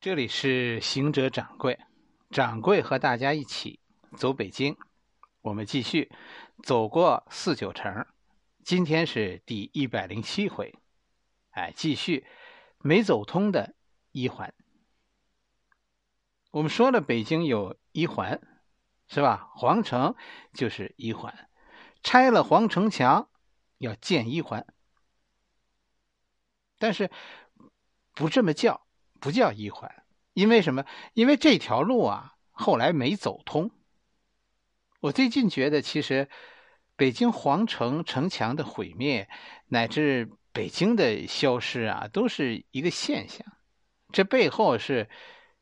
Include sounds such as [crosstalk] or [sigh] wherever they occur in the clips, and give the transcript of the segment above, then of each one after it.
这里是行者掌柜，掌柜和大家一起走北京。我们继续走过四九城，今天是第一百零七回，哎，继续没走通的一环。我们说了，北京有一环，是吧？皇城就是一环，拆了皇城墙要建一环，但是不这么叫。不叫一环，因为什么？因为这条路啊，后来没走通。我最近觉得，其实北京皇城城墙的毁灭，乃至北京的消失啊，都是一个现象。这背后是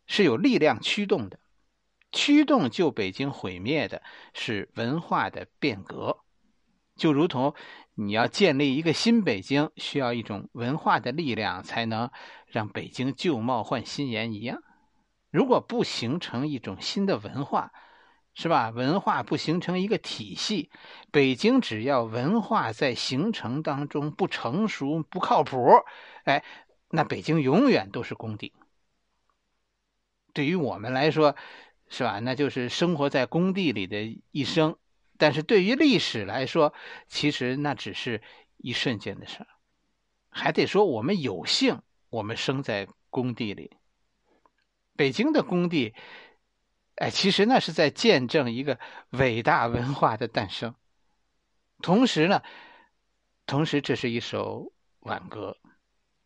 是有力量驱动的，驱动旧北京毁灭的是文化的变革，就如同。你要建立一个新北京，需要一种文化的力量，才能让北京旧貌换新颜一样。如果不形成一种新的文化，是吧？文化不形成一个体系，北京只要文化在形成当中不成熟、不靠谱，哎，那北京永远都是工地。对于我们来说，是吧？那就是生活在工地里的一生。但是对于历史来说，其实那只是一瞬间的事儿，还得说我们有幸，我们生在工地里。北京的工地，哎，其实那是在见证一个伟大文化的诞生。同时呢，同时这是一首挽歌，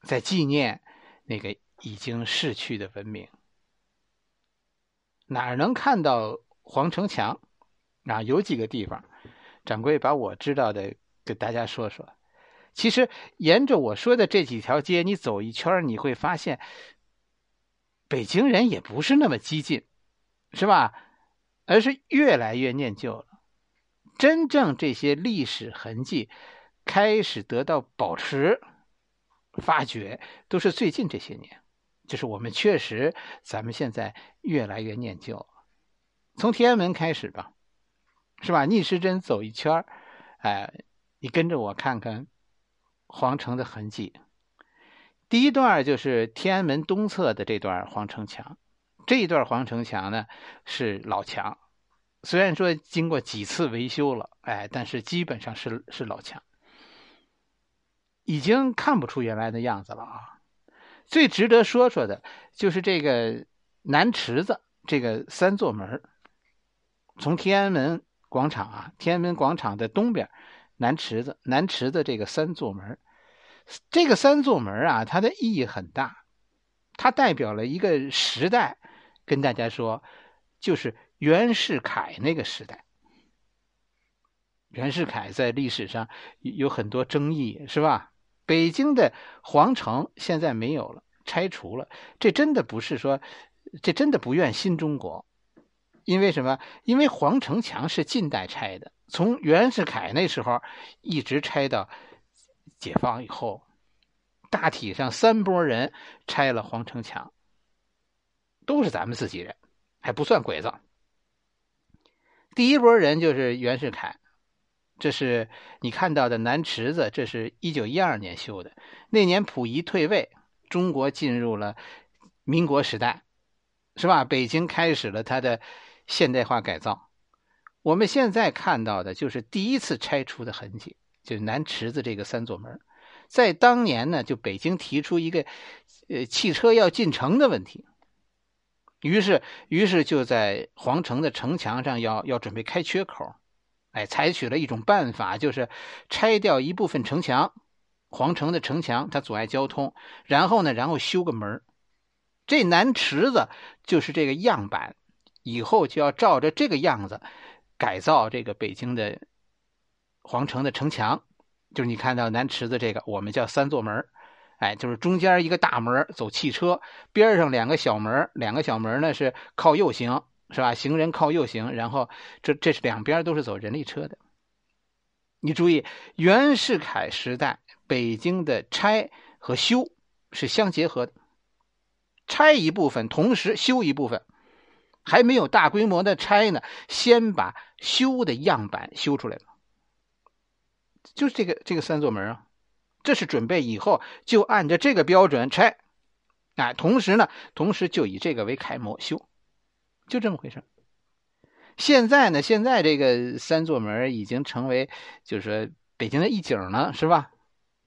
在纪念那个已经逝去的文明。哪儿能看到黄城墙？啊，有几个地方，掌柜把我知道的给大家说说。其实沿着我说的这几条街，你走一圈，你会发现，北京人也不是那么激进，是吧？而是越来越念旧了。真正这些历史痕迹开始得到保持、发掘，都是最近这些年。就是我们确实，咱们现在越来越念旧。从天安门开始吧。是吧？逆时针走一圈哎，你跟着我看看皇城的痕迹。第一段就是天安门东侧的这段皇城墙，这一段皇城墙呢是老墙，虽然说经过几次维修了，哎，但是基本上是是老墙，已经看不出原来的样子了啊。最值得说说的就是这个南池子这个三座门，从天安门。广场啊，天安门广场的东边，南池子，南池子这个三座门，这个三座门啊，它的意义很大，它代表了一个时代。跟大家说，就是袁世凯那个时代。袁世凯在历史上有很多争议，是吧？北京的皇城现在没有了，拆除了，这真的不是说，这真的不怨新中国。因为什么？因为皇城墙是近代拆的，从袁世凯那时候一直拆到解放以后，大体上三波人拆了皇城墙，都是咱们自己人，还不算鬼子。第一波人就是袁世凯，这是你看到的南池子，这是一九一二年修的，那年溥仪退位，中国进入了民国时代，是吧？北京开始了他的。现代化改造，我们现在看到的就是第一次拆除的痕迹，就是南池子这个三座门。在当年呢，就北京提出一个，呃，汽车要进城的问题，于是，于是就在皇城的城墙上要要准备开缺口，哎，采取了一种办法，就是拆掉一部分城墙，皇城的城墙它阻碍交通，然后呢，然后修个门这南池子就是这个样板。以后就要照着这个样子改造这个北京的皇城的城墙，就是你看到南池子这个，我们叫三座门哎，就是中间一个大门走汽车，边上两个小门两个小门呢是靠右行，是吧？行人靠右行，然后这这是两边都是走人力车的。你注意，袁世凯时代北京的拆和修是相结合的，拆一部分，同时修一部分。还没有大规模的拆呢，先把修的样板修出来了，就是这个这个三座门啊，这是准备以后就按照这个标准拆，哎，同时呢，同时就以这个为楷模修，就这么回事。现在呢，现在这个三座门已经成为就是说北京的一景了，是吧？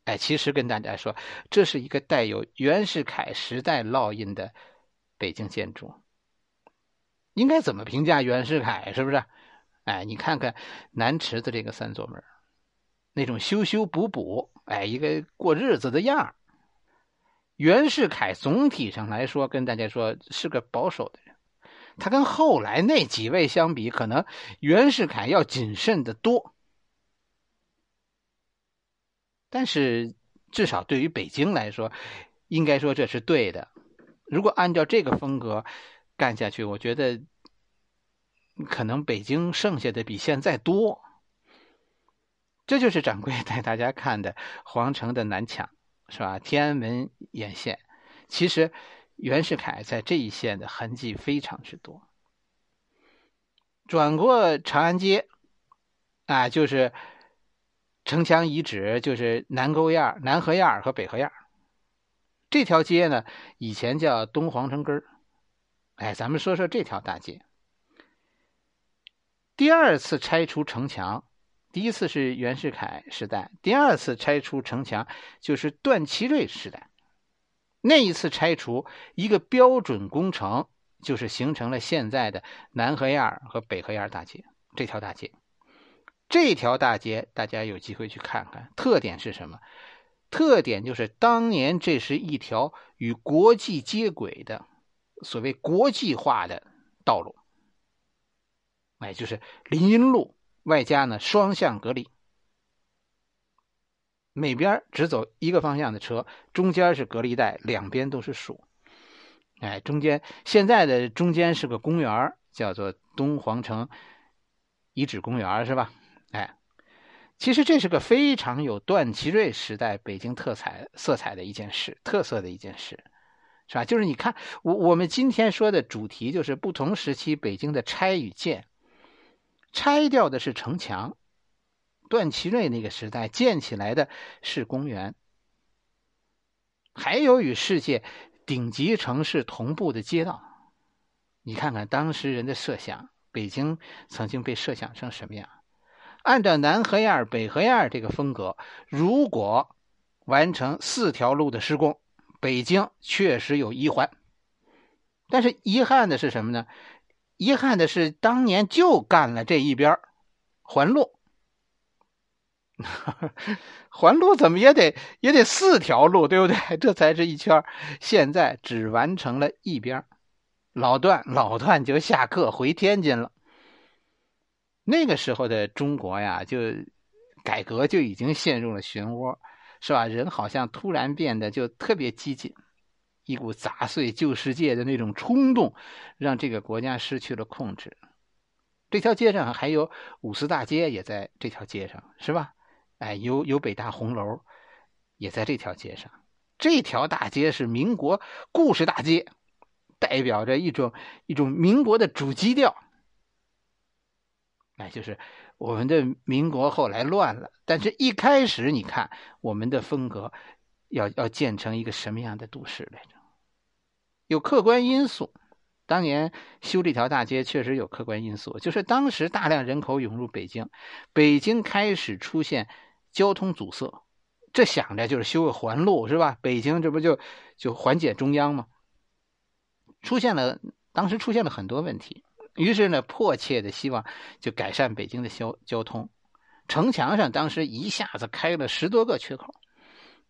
哎，其实跟大家说，这是一个带有袁世凯时代烙印的北京建筑。应该怎么评价袁世凯？是不是？哎，你看看南池子这个三座门，那种修修补补，哎，一个过日子的样儿。袁世凯总体上来说，跟大家说是个保守的人，他跟后来那几位相比，可能袁世凯要谨慎的多。但是，至少对于北京来说，应该说这是对的。如果按照这个风格干下去，我觉得可能北京剩下的比现在多。这就是掌柜带大家看的皇城的南墙，是吧？天安门沿线，其实袁世凯在这一线的痕迹非常之多。转过长安街，啊，就是。城墙遗址就是南沟沿、南河沿和北河沿这条街呢，以前叫东皇城根儿哎，咱们说说这条大街。第二次拆除城墙，第一次是袁世凯时代，第二次拆除城墙就是段祺瑞时代。那一次拆除一个标准工程，就是形成了现在的南河沿和北河沿大街这条大街。这条大街，大家有机会去看看。特点是什么？特点就是当年这是一条与国际接轨的所谓国际化的道路。哎，就是林荫路，外加呢双向隔离，每边只走一个方向的车，中间是隔离带，两边都是树。哎，中间现在的中间是个公园，叫做东皇城遗址公园，是吧？哎，其实这是个非常有段祺瑞时代北京特彩色彩的一件事，特色的一件事，是吧？就是你看，我我们今天说的主题就是不同时期北京的拆与建。拆掉的是城墙，段祺瑞那个时代建起来的是公园，还有与世界顶级城市同步的街道。你看看当时人的设想，北京曾经被设想成什么样？按照南河沿、北河沿这个风格，如果完成四条路的施工，北京确实有一环。但是遗憾的是什么呢？遗憾的是当年就干了这一边环路，环路 [laughs] 怎么也得也得四条路，对不对？这才是一圈。现在只完成了一边，老段老段就下课回天津了。那个时候的中国呀，就改革就已经陷入了漩涡，是吧？人好像突然变得就特别激进，一股砸碎旧世界的那种冲动，让这个国家失去了控制。这条街上还有五四大街，也在这条街上，是吧？哎，有有北大红楼，也在这条街上。这条大街是民国故事大街，代表着一种一种民国的主基调。哎，就是我们的民国后来乱了，但是一开始你看我们的风格要要建成一个什么样的都市来着？有客观因素，当年修这条大街确实有客观因素，就是当时大量人口涌入北京，北京开始出现交通阻塞，这想着就是修个环路是吧？北京这不就就缓解中央吗？出现了，当时出现了很多问题。于是呢，迫切的希望就改善北京的交交通。城墙上当时一下子开了十多个缺口，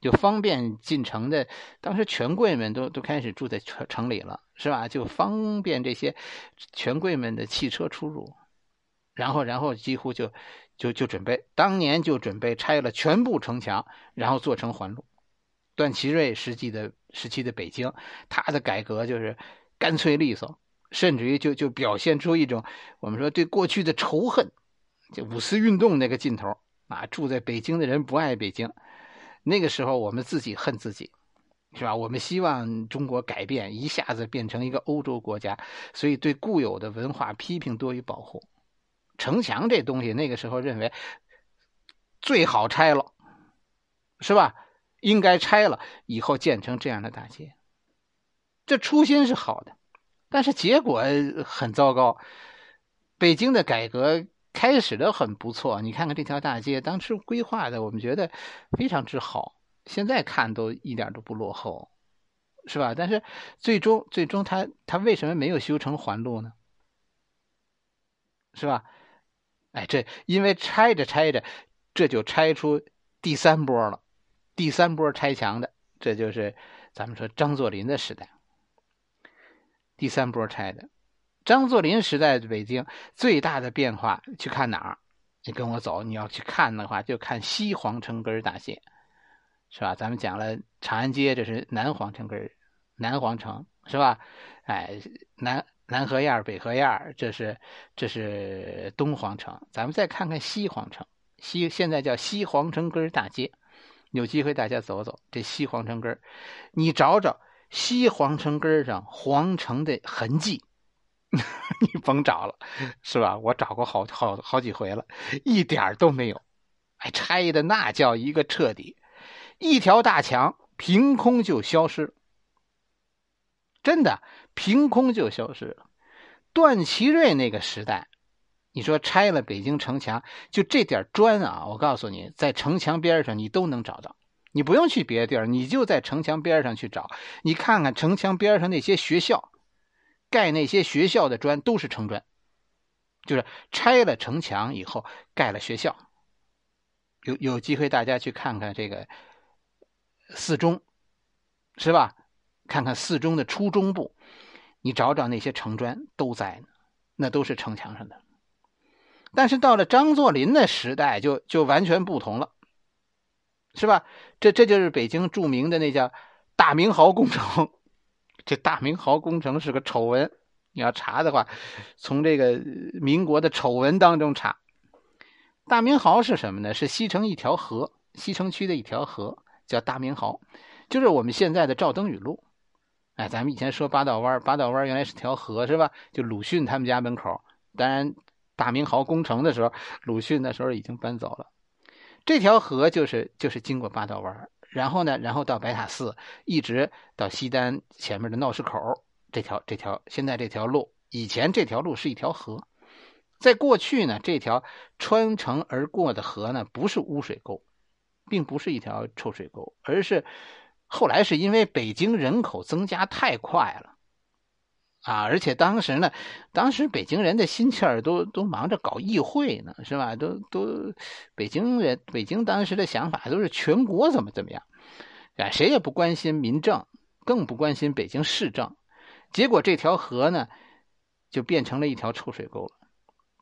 就方便进城的。当时权贵们都都开始住在城城里了，是吧？就方便这些权贵们的汽车出入。然后，然后几乎就就就准备，当年就准备拆了全部城墙，然后做成环路。段祺瑞时期的时期的北京，他的改革就是干脆利索。甚至于就就表现出一种我们说对过去的仇恨，就五四运动那个劲头啊！住在北京的人不爱北京，那个时候我们自己恨自己，是吧？我们希望中国改变，一下子变成一个欧洲国家，所以对固有的文化批评多于保护。城墙这东西，那个时候认为最好拆了，是吧？应该拆了以后建成这样的大街。这初心是好的，但是结果很糟糕。北京的改革开始的很不错，你看看这条大街，当时规划的我们觉得非常之好，现在看都一点都不落后，是吧？但是最终最终他他为什么没有修成环路呢？是吧？哎，这因为拆着拆着，这就拆出第三波了，第三波拆墙的，这就是咱们说张作霖的时代。第三波拆的，张作霖时代的北京最大的变化，去看哪儿？你跟我走，你要去看的话，就看西皇城根大街，是吧？咱们讲了长安街，这是南皇城根南皇城，是吧？哎，南南河沿北河沿这是这是东皇城。咱们再看看西皇城，西现在叫西皇城根大街，有机会大家走走这西皇城根你找找。西皇城根上皇城的痕迹，[laughs] 你甭找了，是吧？我找过好好好几回了，一点都没有。哎，拆的那叫一个彻底，一条大墙凭空就消失，真的凭空就消失了。段祺瑞那个时代，你说拆了北京城墙，就这点砖啊，我告诉你，在城墙边上你都能找到。你不用去别的地儿，你就在城墙边上去找。你看看城墙边上那些学校，盖那些学校的砖都是城砖，就是拆了城墙以后盖了学校。有有机会大家去看看这个四中，是吧？看看四中的初中部，你找找那些城砖都在呢，那都是城墙上的。但是到了张作霖的时代，就就完全不同了。是吧？这这就是北京著名的那叫大明壕工程。这大明壕工程是个丑闻，你要查的话，从这个民国的丑闻当中查。大明壕是什么呢？是西城一条河，西城区的一条河叫大明壕，就是我们现在的赵登禹路。哎，咱们以前说八道湾，八道湾原来是条河，是吧？就鲁迅他们家门口。当然，大明壕工程的时候，鲁迅那时候已经搬走了。这条河就是就是经过八道湾，然后呢，然后到白塔寺，一直到西单前面的闹市口。这条这条现在这条路，以前这条路是一条河，在过去呢，这条穿城而过的河呢，不是污水沟，并不是一条臭水沟，而是后来是因为北京人口增加太快了。啊，而且当时呢，当时北京人的心气儿都都忙着搞议会呢，是吧？都都，北京人，北京当时的想法都是全国怎么怎么样，啊，谁也不关心民政，更不关心北京市政。结果这条河呢，就变成了一条臭水沟了。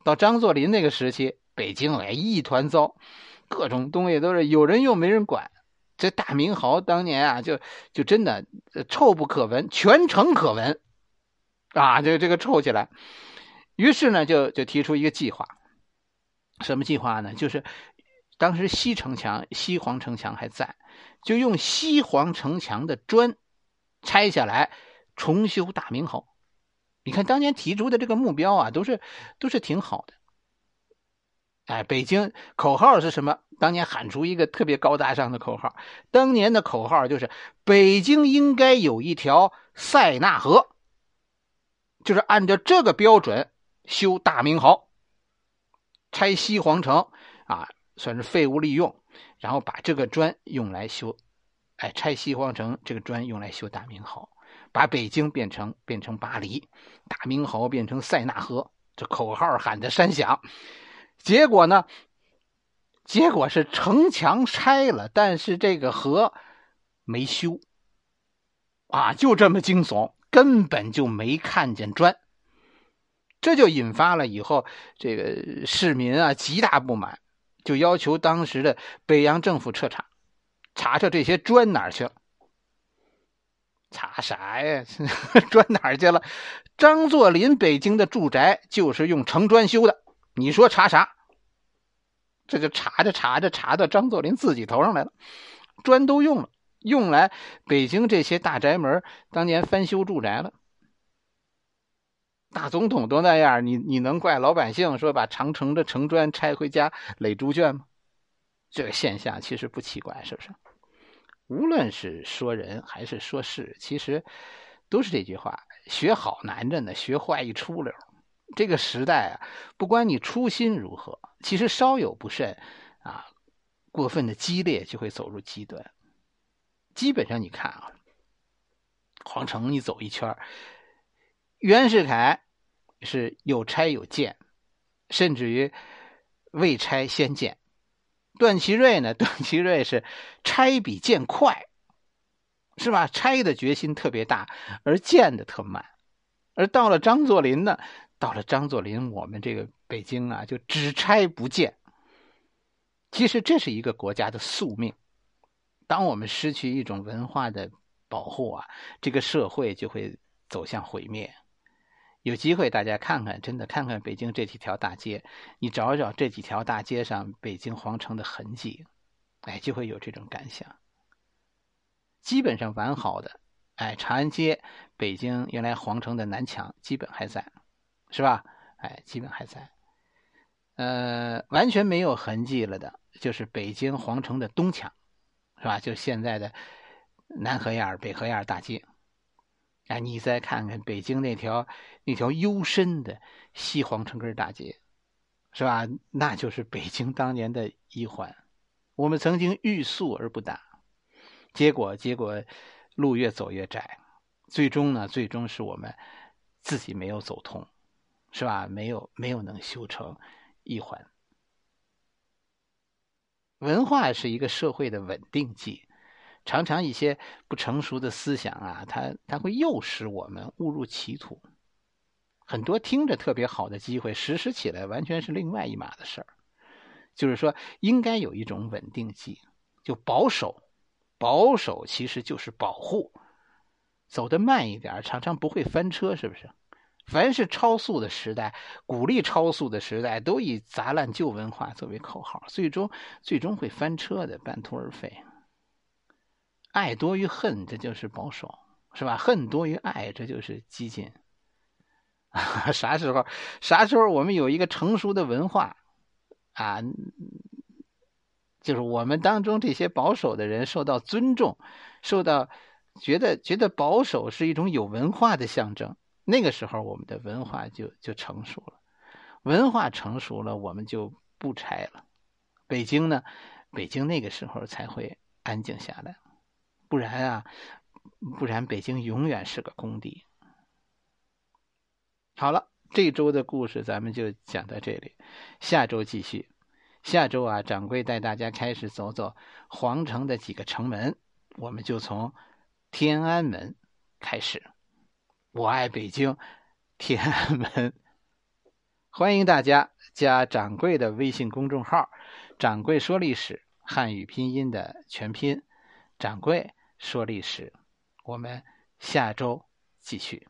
到张作霖那个时期，北京哎一团糟，各种东西都是有人用没人管。这大明豪当年啊，就就真的臭不可闻，全城可闻。啊，这这个臭起来，于是呢，就就提出一个计划，什么计划呢？就是当时西城墙、西皇城墙还在，就用西皇城墙的砖拆下来重修大明壕。你看当年提出的这个目标啊，都是都是挺好的。哎，北京口号是什么？当年喊出一个特别高大上的口号，当年的口号就是北京应该有一条塞纳河。就是按照这个标准修大明壕，拆西皇城啊，算是废物利用，然后把这个砖用来修，哎，拆西皇城这个砖用来修大明壕，把北京变成变成巴黎，大明壕变成塞纳河，这口号喊的山响。结果呢？结果是城墙拆了，但是这个河没修，啊，就这么惊悚。根本就没看见砖，这就引发了以后这个市民啊极大不满，就要求当时的北洋政府彻查，查查这些砖哪儿去了？查啥呀？[laughs] 砖哪儿去了？张作霖北京的住宅就是用城砖修的，你说查啥？这就查着查着查到张作霖自己头上来了，砖都用了。用来北京这些大宅门当年翻修住宅了，大总统都那样，你你能怪老百姓说把长城的城砖拆回家垒猪圈吗？这个现象其实不奇怪，是不是？无论是说人还是说事，其实都是这句话：学好难着呢，学坏一出溜。这个时代啊，不管你初心如何，其实稍有不慎，啊，过分的激烈就会走入极端。基本上你看啊，皇城你走一圈袁世凯是有拆有建，甚至于未拆先建；段祺瑞呢，段祺瑞是拆比建快，是吧？拆的决心特别大，而建的特慢。而到了张作霖呢？到了张作霖，我们这个北京啊，就只拆不建。其实这是一个国家的宿命。当我们失去一种文化的保护啊，这个社会就会走向毁灭。有机会大家看看，真的看看北京这几条大街，你找找这几条大街上北京皇城的痕迹，哎，就会有这种感想。基本上完好的，哎，长安街，北京原来皇城的南墙基本还在。是吧？哎，基本还在。呃，完全没有痕迹了的，就是北京皇城的东墙，是吧？就现在的南河沿、北河沿大街。啊，你再看看北京那条那条幽深的西皇城根大街，是吧？那就是北京当年的一环。我们曾经欲速而不达，结果结果路越走越窄，最终呢，最终是我们自己没有走通。是吧？没有没有能修成一环。文化是一个社会的稳定剂，常常一些不成熟的思想啊，它它会诱使我们误入歧途。很多听着特别好的机会，实施起来完全是另外一码的事儿。就是说，应该有一种稳定剂，就保守。保守其实就是保护，走得慢一点，常常不会翻车，是不是？凡是超速的时代，鼓励超速的时代，都以砸烂旧文化作为口号，最终最终会翻车的，半途而废。爱多于恨，这就是保守，是吧？恨多于爱，这就是激进。[laughs] 啥时候？啥时候我们有一个成熟的文化啊？就是我们当中这些保守的人受到尊重，受到觉得觉得保守是一种有文化的象征。那个时候，我们的文化就就成熟了，文化成熟了，我们就不拆了。北京呢，北京那个时候才会安静下来，不然啊，不然北京永远是个工地。好了，这周的故事咱们就讲到这里，下周继续。下周啊，掌柜带大家开始走走皇城的几个城门，我们就从天安门开始。我爱北京，天安门。欢迎大家加掌柜的微信公众号“掌柜说历史”，汉语拼音的全拼“掌柜说历史”。我们下周继续。